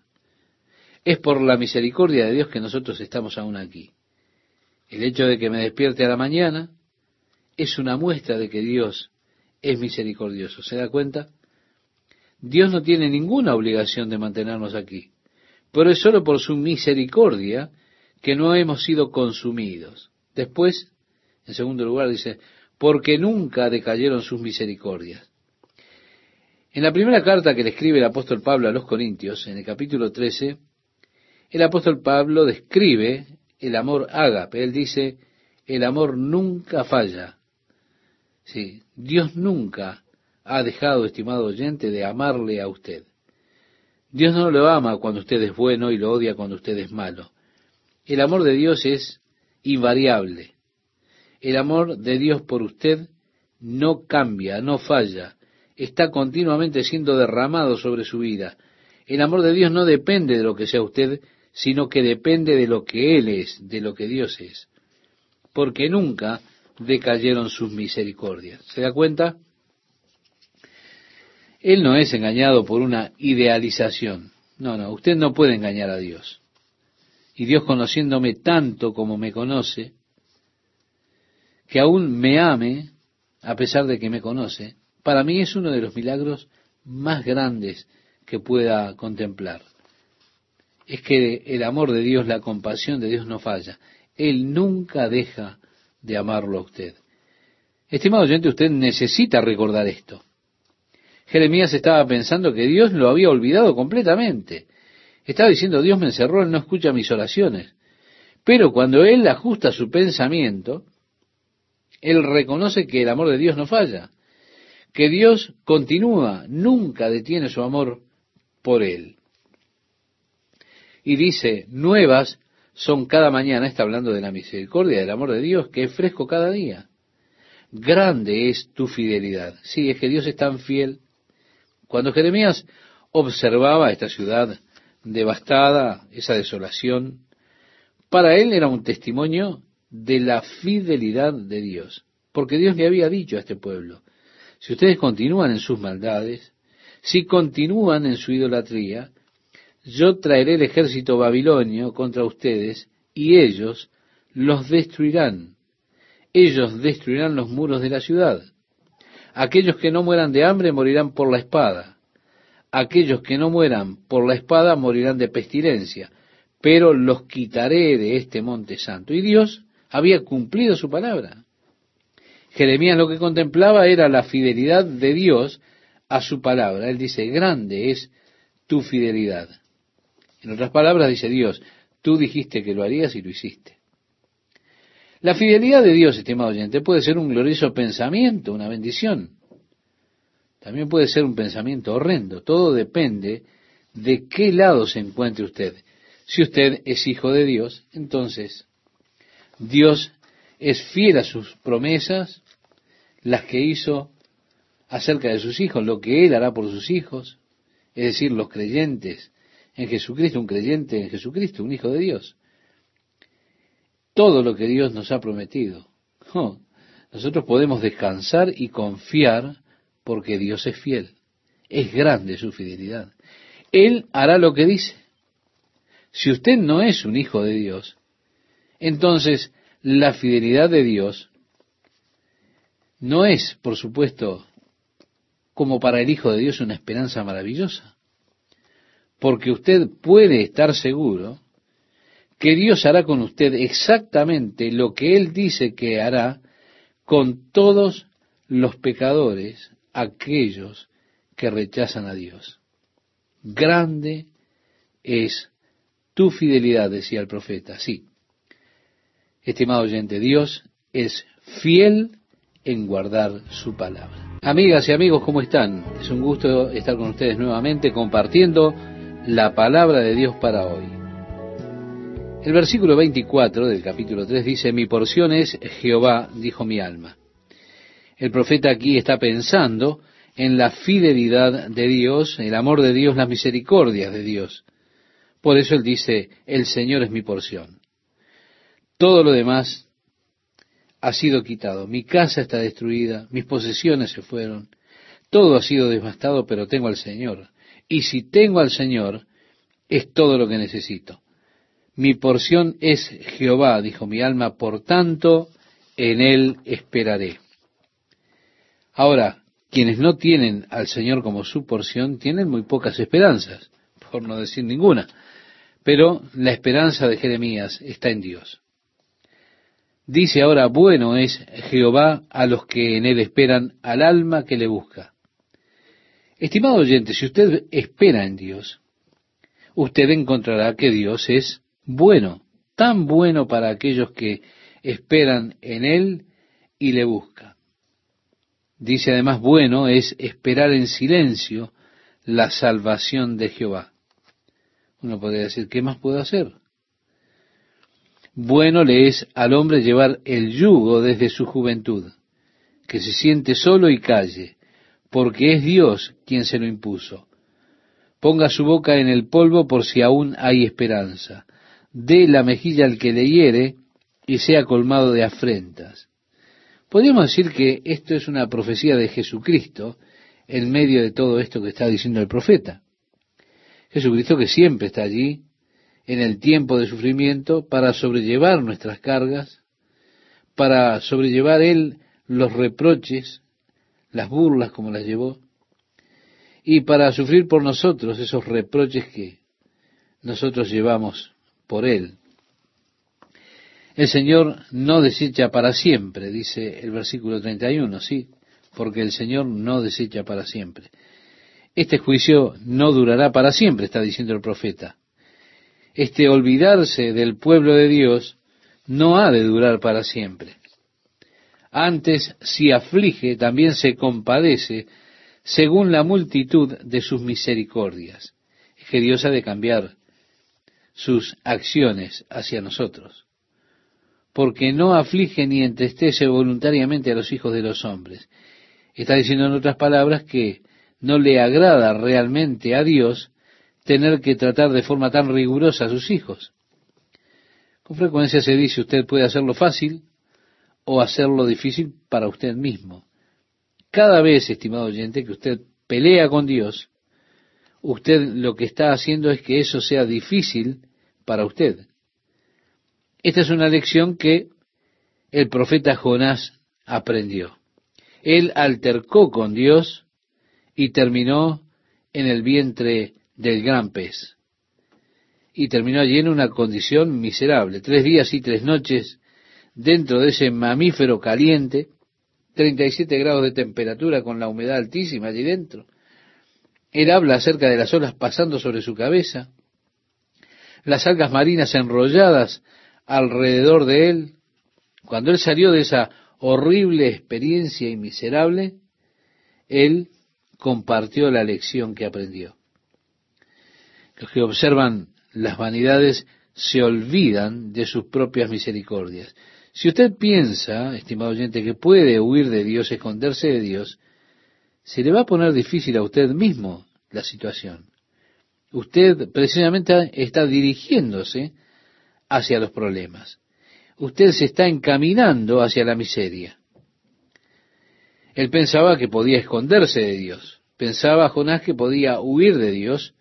Es por la misericordia de Dios que nosotros estamos aún aquí. El hecho de que me despierte a la mañana, es una muestra de que Dios es misericordioso. ¿Se da cuenta? Dios no tiene ninguna obligación de mantenernos aquí, pero es solo por su misericordia que no hemos sido consumidos. Después, en segundo lugar, dice, porque nunca decayeron sus misericordias. En la primera carta que le escribe el apóstol Pablo a los Corintios, en el capítulo 13, el apóstol Pablo describe el amor ágape. Él dice, el amor nunca falla, Sí, Dios nunca ha dejado, estimado oyente, de amarle a usted. Dios no lo ama cuando usted es bueno y lo odia cuando usted es malo. El amor de Dios es invariable. El amor de Dios por usted no cambia, no falla. está continuamente siendo derramado sobre su vida. El amor de Dios no depende de lo que sea usted, sino que depende de lo que Él es, de lo que Dios es. Porque nunca decayeron sus misericordias. ¿Se da cuenta? Él no es engañado por una idealización. No, no, usted no puede engañar a Dios. Y Dios conociéndome tanto como me conoce, que aún me ame, a pesar de que me conoce, para mí es uno de los milagros más grandes que pueda contemplar. Es que el amor de Dios, la compasión de Dios no falla. Él nunca deja de amarlo a usted. Estimado oyente, usted necesita recordar esto. Jeremías estaba pensando que Dios lo había olvidado completamente. Estaba diciendo, Dios me encerró, Él no escucha mis oraciones. Pero cuando Él ajusta su pensamiento, Él reconoce que el amor de Dios no falla, que Dios continúa, nunca detiene su amor por Él. Y dice, nuevas son cada mañana, está hablando de la misericordia, del amor de Dios, que es fresco cada día. Grande es tu fidelidad. Sí, es que Dios es tan fiel. Cuando Jeremías observaba esta ciudad devastada, esa desolación, para él era un testimonio de la fidelidad de Dios. Porque Dios le había dicho a este pueblo, si ustedes continúan en sus maldades, si continúan en su idolatría, yo traeré el ejército babilonio contra ustedes y ellos los destruirán. Ellos destruirán los muros de la ciudad. Aquellos que no mueran de hambre morirán por la espada. Aquellos que no mueran por la espada morirán de pestilencia. Pero los quitaré de este monte santo. Y Dios había cumplido su palabra. Jeremías lo que contemplaba era la fidelidad de Dios a su palabra. Él dice, grande es tu fidelidad. En otras palabras, dice Dios, tú dijiste que lo harías y lo hiciste. La fidelidad de Dios, estimado oyente, puede ser un glorioso pensamiento, una bendición. También puede ser un pensamiento horrendo. Todo depende de qué lado se encuentre usted. Si usted es hijo de Dios, entonces Dios es fiel a sus promesas, las que hizo acerca de sus hijos, lo que Él hará por sus hijos, es decir, los creyentes en Jesucristo, un creyente en Jesucristo, un hijo de Dios. Todo lo que Dios nos ha prometido. Nosotros podemos descansar y confiar porque Dios es fiel. Es grande su fidelidad. Él hará lo que dice. Si usted no es un hijo de Dios, entonces la fidelidad de Dios no es, por supuesto, como para el Hijo de Dios una esperanza maravillosa porque usted puede estar seguro que Dios hará con usted exactamente lo que Él dice que hará con todos los pecadores, aquellos que rechazan a Dios. Grande es tu fidelidad, decía el profeta. Sí, estimado oyente, Dios es fiel en guardar su palabra. Amigas y amigos, ¿cómo están? Es un gusto estar con ustedes nuevamente compartiendo la palabra de Dios para hoy. El versículo 24 del capítulo 3 dice, mi porción es Jehová, dijo mi alma. El profeta aquí está pensando en la fidelidad de Dios, el amor de Dios, las misericordias de Dios. Por eso él dice, el Señor es mi porción. Todo lo demás ha sido quitado. Mi casa está destruida, mis posesiones se fueron, todo ha sido devastado, pero tengo al Señor. Y si tengo al Señor, es todo lo que necesito. Mi porción es Jehová, dijo mi alma, por tanto, en Él esperaré. Ahora, quienes no tienen al Señor como su porción, tienen muy pocas esperanzas, por no decir ninguna. Pero la esperanza de Jeremías está en Dios. Dice ahora, bueno es Jehová a los que en Él esperan, al alma que le busca. Estimado oyente, si usted espera en Dios, usted encontrará que Dios es bueno, tan bueno para aquellos que esperan en Él y le buscan. Dice además, bueno es esperar en silencio la salvación de Jehová. Uno podría decir, ¿qué más puedo hacer? Bueno le es al hombre llevar el yugo desde su juventud, que se siente solo y calle, porque es Dios quien se lo impuso. Ponga su boca en el polvo por si aún hay esperanza. Dé la mejilla al que le hiere y sea colmado de afrentas. Podríamos decir que esto es una profecía de Jesucristo en medio de todo esto que está diciendo el profeta. Jesucristo que siempre está allí en el tiempo de sufrimiento para sobrellevar nuestras cargas, para sobrellevar Él los reproches, las burlas como las llevó, y para sufrir por nosotros esos reproches que nosotros llevamos por Él. El Señor no desecha para siempre, dice el versículo 31, sí, porque el Señor no desecha para siempre. Este juicio no durará para siempre, está diciendo el profeta. Este olvidarse del pueblo de Dios no ha de durar para siempre. Antes, si aflige, también se compadece según la multitud de sus misericordias. Es que Dios ha de cambiar sus acciones hacia nosotros, porque no aflige ni entristece voluntariamente a los hijos de los hombres. Está diciendo en otras palabras que no le agrada realmente a Dios tener que tratar de forma tan rigurosa a sus hijos. Con frecuencia se dice usted puede hacerlo fácil o hacerlo difícil para usted mismo. Cada vez, estimado oyente, que usted pelea con Dios, usted lo que está haciendo es que eso sea difícil para usted. Esta es una lección que el profeta Jonás aprendió. Él altercó con Dios y terminó en el vientre del gran pez. Y terminó allí en una condición miserable. Tres días y tres noches dentro de ese mamífero caliente, 37 grados de temperatura con la humedad altísima allí dentro. Él habla acerca de las olas pasando sobre su cabeza, las algas marinas enrolladas alrededor de él. Cuando él salió de esa horrible experiencia y miserable, él compartió la lección que aprendió. Los que observan las vanidades se olvidan de sus propias misericordias. Si usted piensa, estimado oyente, que puede huir de Dios, esconderse de Dios, se le va a poner difícil a usted mismo la situación. Usted precisamente está dirigiéndose hacia los problemas. Usted se está encaminando hacia la miseria. Él pensaba que podía esconderse de Dios. Pensaba Jonás que podía huir de Dios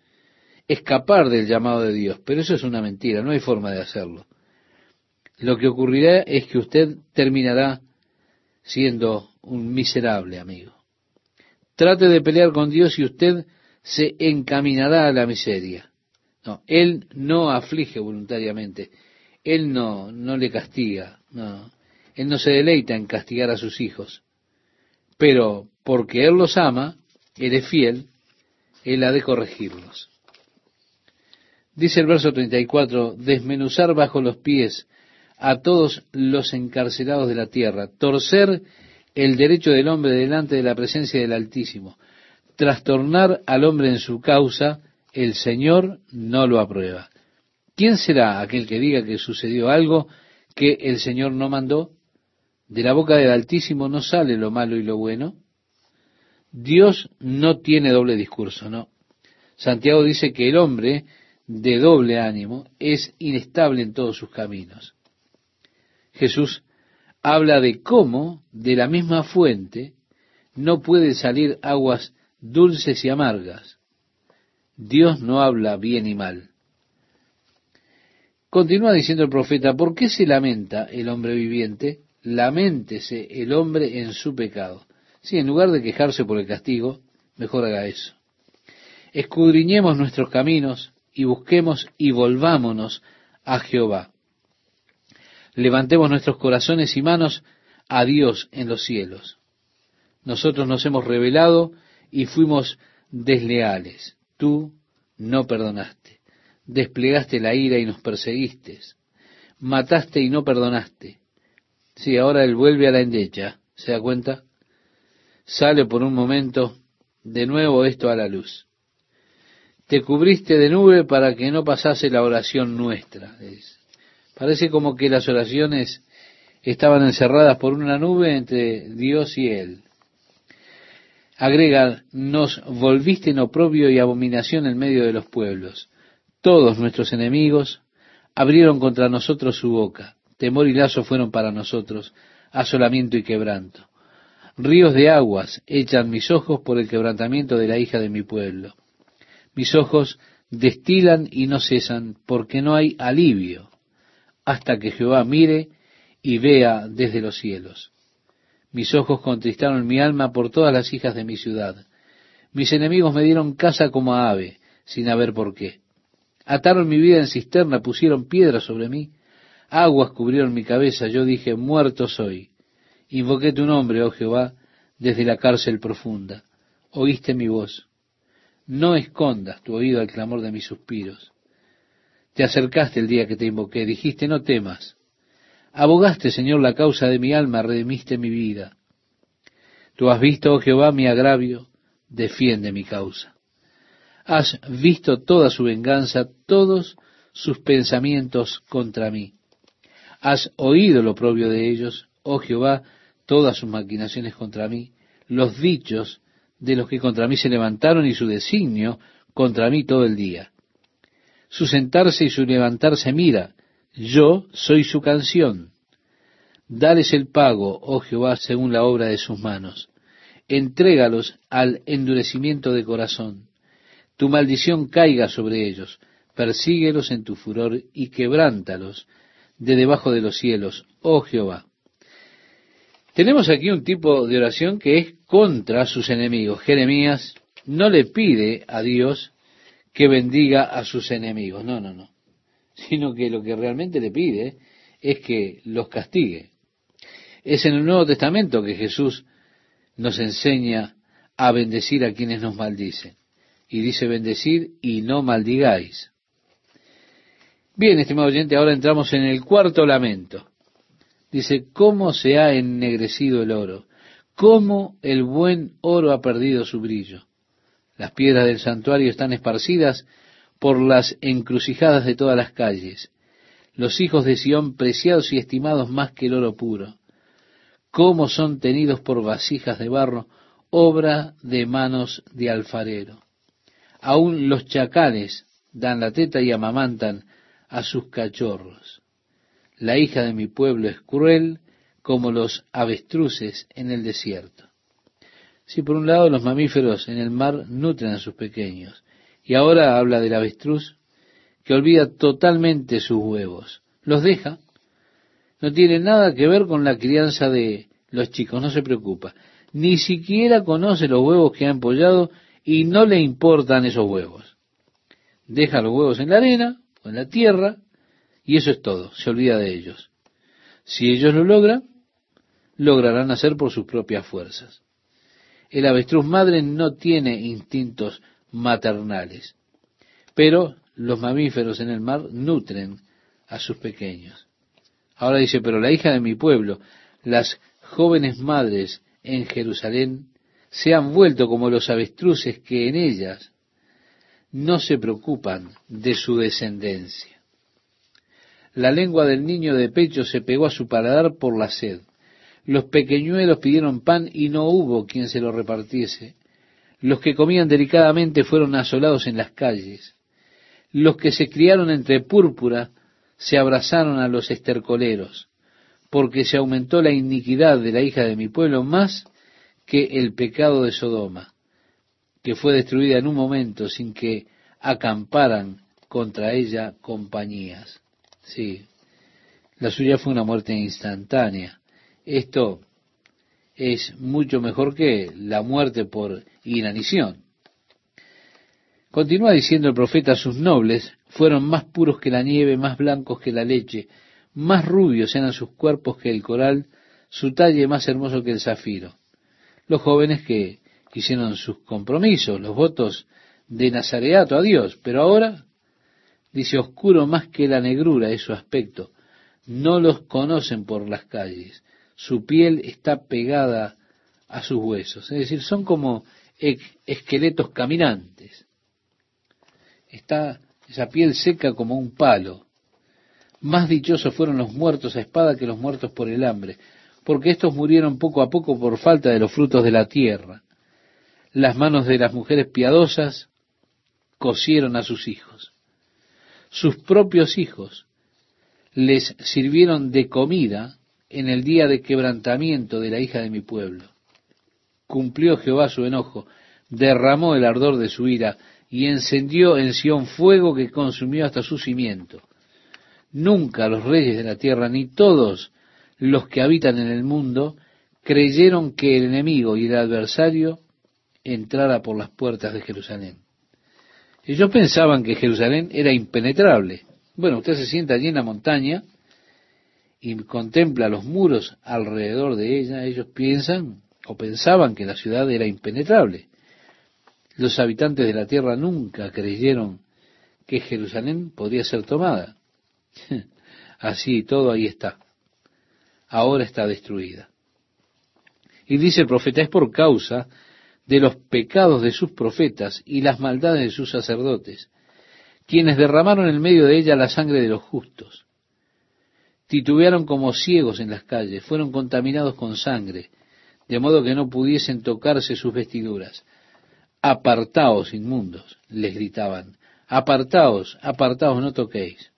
escapar del llamado de Dios, pero eso es una mentira, no hay forma de hacerlo. Lo que ocurrirá es que usted terminará siendo un miserable amigo. Trate de pelear con Dios y usted se encaminará a la miseria. No, Él no aflige voluntariamente, Él no, no le castiga, no, Él no se deleita en castigar a sus hijos, pero porque Él los ama, Él es fiel, Él ha de corregirlos. Dice el verso 34, desmenuzar bajo los pies a todos los encarcelados de la tierra, torcer el derecho del hombre delante de la presencia del Altísimo, trastornar al hombre en su causa, el Señor no lo aprueba. ¿Quién será aquel que diga que sucedió algo que el Señor no mandó? De la boca del Altísimo no sale lo malo y lo bueno. Dios no tiene doble discurso, no. Santiago dice que el hombre de doble ánimo es inestable en todos sus caminos. Jesús habla de cómo de la misma fuente no pueden salir aguas dulces y amargas. Dios no habla bien y mal. Continúa diciendo el profeta, ¿por qué se lamenta el hombre viviente? Laméntese el hombre en su pecado. Si en lugar de quejarse por el castigo, mejor haga eso. Escudriñemos nuestros caminos y busquemos y volvámonos a Jehová. Levantemos nuestros corazones y manos a Dios en los cielos. Nosotros nos hemos revelado y fuimos desleales. Tú no perdonaste. Desplegaste la ira y nos perseguiste. Mataste y no perdonaste. Sí, ahora él vuelve a la endecha. ¿Se da cuenta? Sale por un momento de nuevo esto a la luz te cubriste de nube para que no pasase la oración nuestra. Parece como que las oraciones estaban encerradas por una nube entre Dios y Él. Agrega, nos volviste en oprobio y abominación en medio de los pueblos. Todos nuestros enemigos abrieron contra nosotros su boca. Temor y lazo fueron para nosotros, asolamiento y quebranto. Ríos de aguas echan mis ojos por el quebrantamiento de la hija de mi pueblo. Mis ojos destilan y no cesan, porque no hay alivio, hasta que Jehová mire y vea desde los cielos. Mis ojos contristaron mi alma por todas las hijas de mi ciudad. Mis enemigos me dieron casa como a ave, sin haber por qué. Ataron mi vida en cisterna, pusieron piedras sobre mí, aguas cubrieron mi cabeza, yo dije, muerto soy. Invoqué tu nombre, oh Jehová, desde la cárcel profunda. Oíste mi voz. No escondas tu oído al clamor de mis suspiros. Te acercaste el día que te invoqué, dijiste, no temas. Abogaste, Señor, la causa de mi alma, redimiste mi vida. Tú has visto, oh Jehová, mi agravio, defiende mi causa. Has visto toda su venganza, todos sus pensamientos contra mí. Has oído lo propio de ellos, oh Jehová, todas sus maquinaciones contra mí, los dichos de los que contra mí se levantaron y su designio contra mí todo el día. Su sentarse y su levantarse mira, yo soy su canción. Dales el pago, oh Jehová, según la obra de sus manos. Entrégalos al endurecimiento de corazón. Tu maldición caiga sobre ellos. Persíguelos en tu furor y quebrántalos de debajo de los cielos, oh Jehová. Tenemos aquí un tipo de oración que es contra sus enemigos. Jeremías no le pide a Dios que bendiga a sus enemigos. No, no, no sino que lo que realmente le pide es que los castigue. Es en el Nuevo Testamento que Jesús nos enseña a bendecir a quienes nos maldicen. Y dice bendecir y no maldigáis. Bien, estimado oyente, ahora entramos en el cuarto lamento. Dice, ¿cómo se ha ennegrecido el oro? ¿Cómo el buen oro ha perdido su brillo? Las piedras del santuario están esparcidas por las encrucijadas de todas las calles, los hijos de Sión preciados y estimados más que el oro puro, cómo son tenidos por vasijas de barro, obra de manos de alfarero. Aún los chacales dan la teta y amamantan a sus cachorros. La hija de mi pueblo es cruel como los avestruces en el desierto. Si por un lado los mamíferos en el mar nutren a sus pequeños, y ahora habla del avestruz que olvida totalmente sus huevos. Los deja. No tiene nada que ver con la crianza de los chicos, no se preocupa. Ni siquiera conoce los huevos que ha empollado y no le importan esos huevos. Deja los huevos en la arena o en la tierra y eso es todo, se olvida de ellos. Si ellos lo logran, lograrán hacer por sus propias fuerzas. El avestruz madre no tiene instintos maternales. Pero los mamíferos en el mar nutren a sus pequeños. Ahora dice, pero la hija de mi pueblo, las jóvenes madres en Jerusalén, se han vuelto como los avestruces que en ellas no se preocupan de su descendencia. La lengua del niño de pecho se pegó a su paladar por la sed. Los pequeñuelos pidieron pan y no hubo quien se lo repartiese. Los que comían delicadamente fueron asolados en las calles. Los que se criaron entre púrpura se abrazaron a los estercoleros, porque se aumentó la iniquidad de la hija de mi pueblo más que el pecado de Sodoma, que fue destruida en un momento sin que acamparan contra ella compañías. Sí, la suya fue una muerte instantánea. Esto es mucho mejor que la muerte por inanición. Continúa diciendo el profeta, sus nobles fueron más puros que la nieve, más blancos que la leche, más rubios eran sus cuerpos que el coral, su talle más hermoso que el zafiro. Los jóvenes que hicieron sus compromisos, los votos de Nazareato a Dios, pero ahora dice oscuro más que la negrura es su aspecto, no los conocen por las calles, su piel está pegada a sus huesos. Es decir, son como esqueletos caminantes. Está esa piel seca como un palo. Más dichosos fueron los muertos a espada que los muertos por el hambre, porque estos murieron poco a poco por falta de los frutos de la tierra. Las manos de las mujeres piadosas cosieron a sus hijos. Sus propios hijos les sirvieron de comida en el día de quebrantamiento de la hija de mi pueblo. Cumplió Jehová su enojo, derramó el ardor de su ira y encendió en Sión fuego que consumió hasta su cimiento. Nunca los reyes de la tierra, ni todos los que habitan en el mundo, creyeron que el enemigo y el adversario entrara por las puertas de Jerusalén. Ellos pensaban que Jerusalén era impenetrable. Bueno, usted se sienta allí en la montaña y contempla los muros alrededor de ella. Ellos piensan o pensaban que la ciudad era impenetrable. Los habitantes de la tierra nunca creyeron que Jerusalén podía ser tomada. Así todo ahí está. Ahora está destruida. Y dice el profeta, es por causa de los pecados de sus profetas y las maldades de sus sacerdotes, quienes derramaron en medio de ella la sangre de los justos. Titubearon como ciegos en las calles, fueron contaminados con sangre, de modo que no pudiesen tocarse sus vestiduras. Apartaos, inmundos, les gritaban, apartaos, apartaos, no toquéis.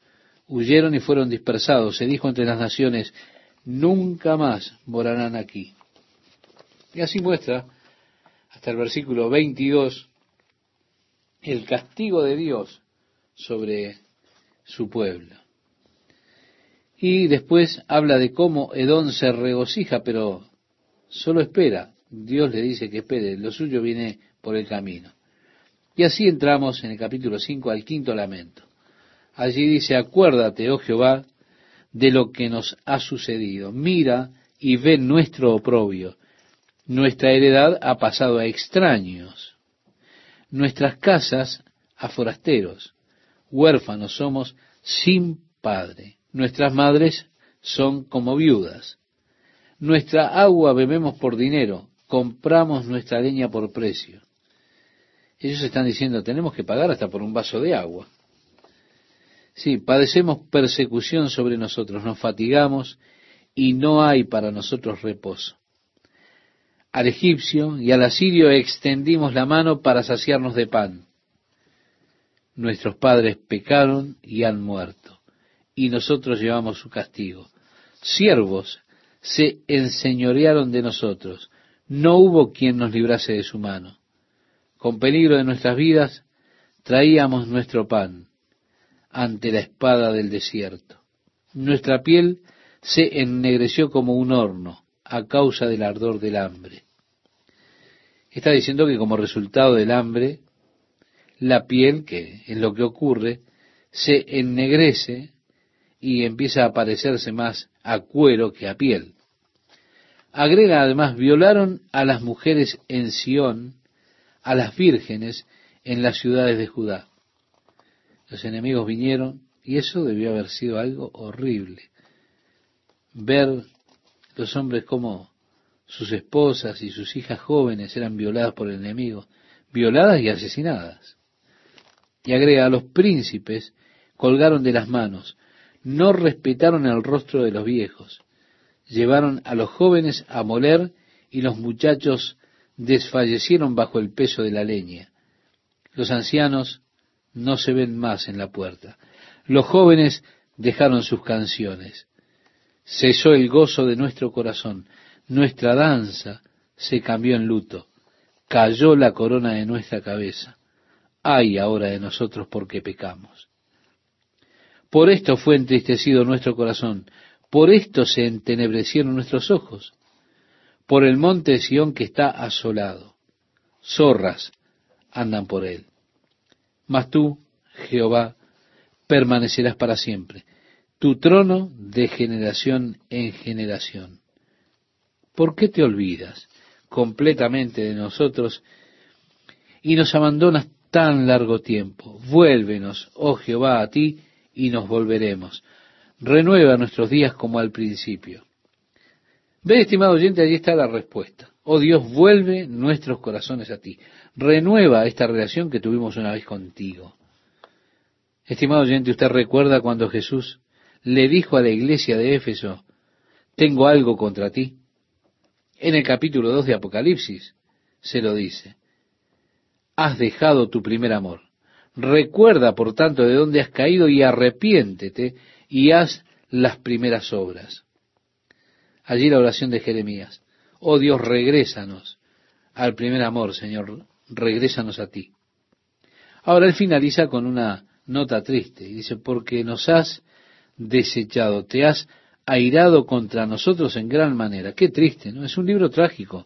Huyeron y fueron dispersados. Se dijo entre las naciones, nunca más morarán aquí. Y así muestra, hasta el versículo 22, el castigo de Dios sobre su pueblo. Y después habla de cómo Edón se regocija, pero solo espera. Dios le dice que espere, lo suyo viene por el camino. Y así entramos en el capítulo 5 al quinto lamento. Allí dice, acuérdate, oh Jehová, de lo que nos ha sucedido. Mira y ve nuestro oprobio. Nuestra heredad ha pasado a extraños. Nuestras casas a forasteros. Huérfanos somos sin padre. Nuestras madres son como viudas. Nuestra agua bebemos por dinero. Compramos nuestra leña por precio. Ellos están diciendo, tenemos que pagar hasta por un vaso de agua. Sí, padecemos persecución sobre nosotros, nos fatigamos y no hay para nosotros reposo. Al egipcio y al asirio extendimos la mano para saciarnos de pan. Nuestros padres pecaron y han muerto, y nosotros llevamos su castigo. Siervos se enseñorearon de nosotros, no hubo quien nos librase de su mano. Con peligro de nuestras vidas traíamos nuestro pan ante la espada del desierto. Nuestra piel se ennegreció como un horno a causa del ardor del hambre. Está diciendo que como resultado del hambre, la piel, que es lo que ocurre, se ennegrece y empieza a parecerse más a cuero que a piel. Agrega además, violaron a las mujeres en Sión, a las vírgenes en las ciudades de Judá. Los enemigos vinieron y eso debió haber sido algo horrible. Ver los hombres como sus esposas y sus hijas jóvenes eran violadas por el enemigo, violadas y asesinadas. Y agrega, a los príncipes colgaron de las manos, no respetaron el rostro de los viejos, llevaron a los jóvenes a moler y los muchachos desfallecieron bajo el peso de la leña. Los ancianos no se ven más en la puerta. Los jóvenes dejaron sus canciones. Cesó el gozo de nuestro corazón. Nuestra danza se cambió en luto. Cayó la corona de nuestra cabeza. Ay ahora de nosotros porque pecamos. Por esto fue entristecido nuestro corazón. Por esto se entenebrecieron nuestros ojos. Por el monte de Sión que está asolado. Zorras andan por él mas tú, Jehová, permanecerás para siempre, tu trono de generación en generación. ¿Por qué te olvidas completamente de nosotros y nos abandonas tan largo tiempo? Vuélvenos, oh Jehová, a ti y nos volveremos. Renueva nuestros días como al principio. Ve, estimado oyente, allí está la respuesta. Oh Dios, vuelve nuestros corazones a ti. Renueva esta relación que tuvimos una vez contigo. Estimado oyente, usted recuerda cuando Jesús le dijo a la iglesia de Éfeso, tengo algo contra ti. En el capítulo 2 de Apocalipsis se lo dice. has dejado tu primer amor. Recuerda, por tanto, de dónde has caído y arrepiéntete y haz las primeras obras. Allí la oración de Jeremías. Oh Dios, regrésanos al primer amor, Señor, regrésanos a ti. Ahora él finaliza con una nota triste y dice, porque nos has desechado, te has airado contra nosotros en gran manera. Qué triste, ¿no? Es un libro trágico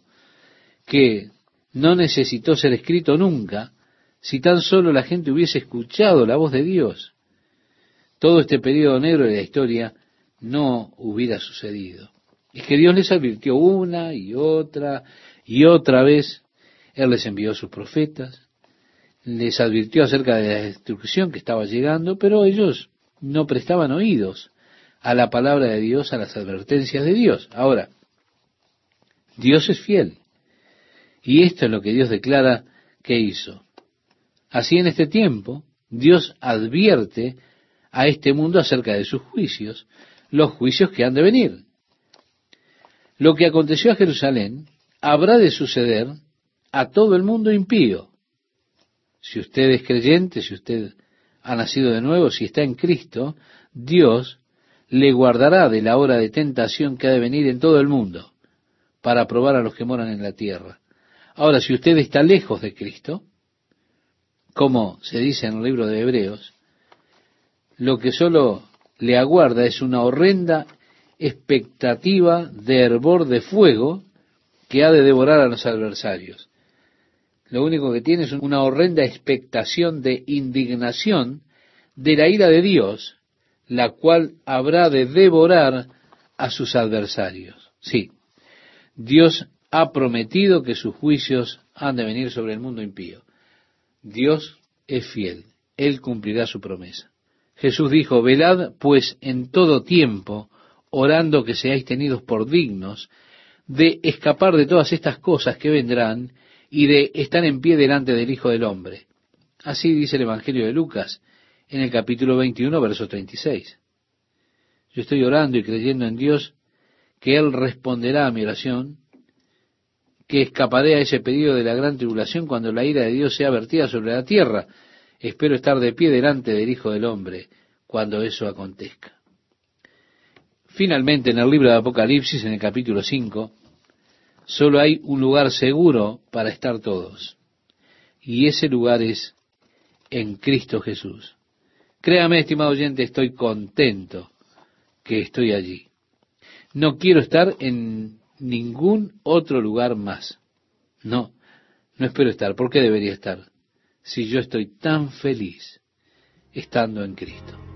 que no necesitó ser escrito nunca si tan solo la gente hubiese escuchado la voz de Dios. Todo este periodo negro de la historia no hubiera sucedido. Es que Dios les advirtió una y otra y otra vez. Él les envió sus profetas, les advirtió acerca de la destrucción que estaba llegando, pero ellos no prestaban oídos a la palabra de Dios, a las advertencias de Dios. Ahora, Dios es fiel. Y esto es lo que Dios declara que hizo. Así en este tiempo, Dios advierte a este mundo acerca de sus juicios, los juicios que han de venir. Lo que aconteció a Jerusalén habrá de suceder a todo el mundo impío. Si usted es creyente, si usted ha nacido de nuevo, si está en Cristo, Dios le guardará de la hora de tentación que ha de venir en todo el mundo, para probar a los que moran en la tierra. Ahora, si usted está lejos de Cristo, como se dice en el libro de Hebreos, lo que solo le aguarda es una horrenda expectativa de hervor de fuego que ha de devorar a los adversarios. Lo único que tiene es una horrenda expectación de indignación de la ira de Dios, la cual habrá de devorar a sus adversarios. Sí, Dios ha prometido que sus juicios han de venir sobre el mundo impío. Dios es fiel, Él cumplirá su promesa. Jesús dijo, velad pues en todo tiempo, orando que seáis tenidos por dignos de escapar de todas estas cosas que vendrán y de estar en pie delante del Hijo del Hombre. Así dice el Evangelio de Lucas en el capítulo 21, verso 36. Yo estoy orando y creyendo en Dios que Él responderá a mi oración, que escaparé a ese pedido de la gran tribulación cuando la ira de Dios sea vertida sobre la tierra. Espero estar de pie delante del Hijo del Hombre cuando eso acontezca. Finalmente, en el libro de Apocalipsis, en el capítulo 5, Solo hay un lugar seguro para estar todos. Y ese lugar es en Cristo Jesús. Créame, estimado oyente, estoy contento que estoy allí. No quiero estar en ningún otro lugar más. No, no espero estar. ¿Por qué debería estar? Si yo estoy tan feliz estando en Cristo.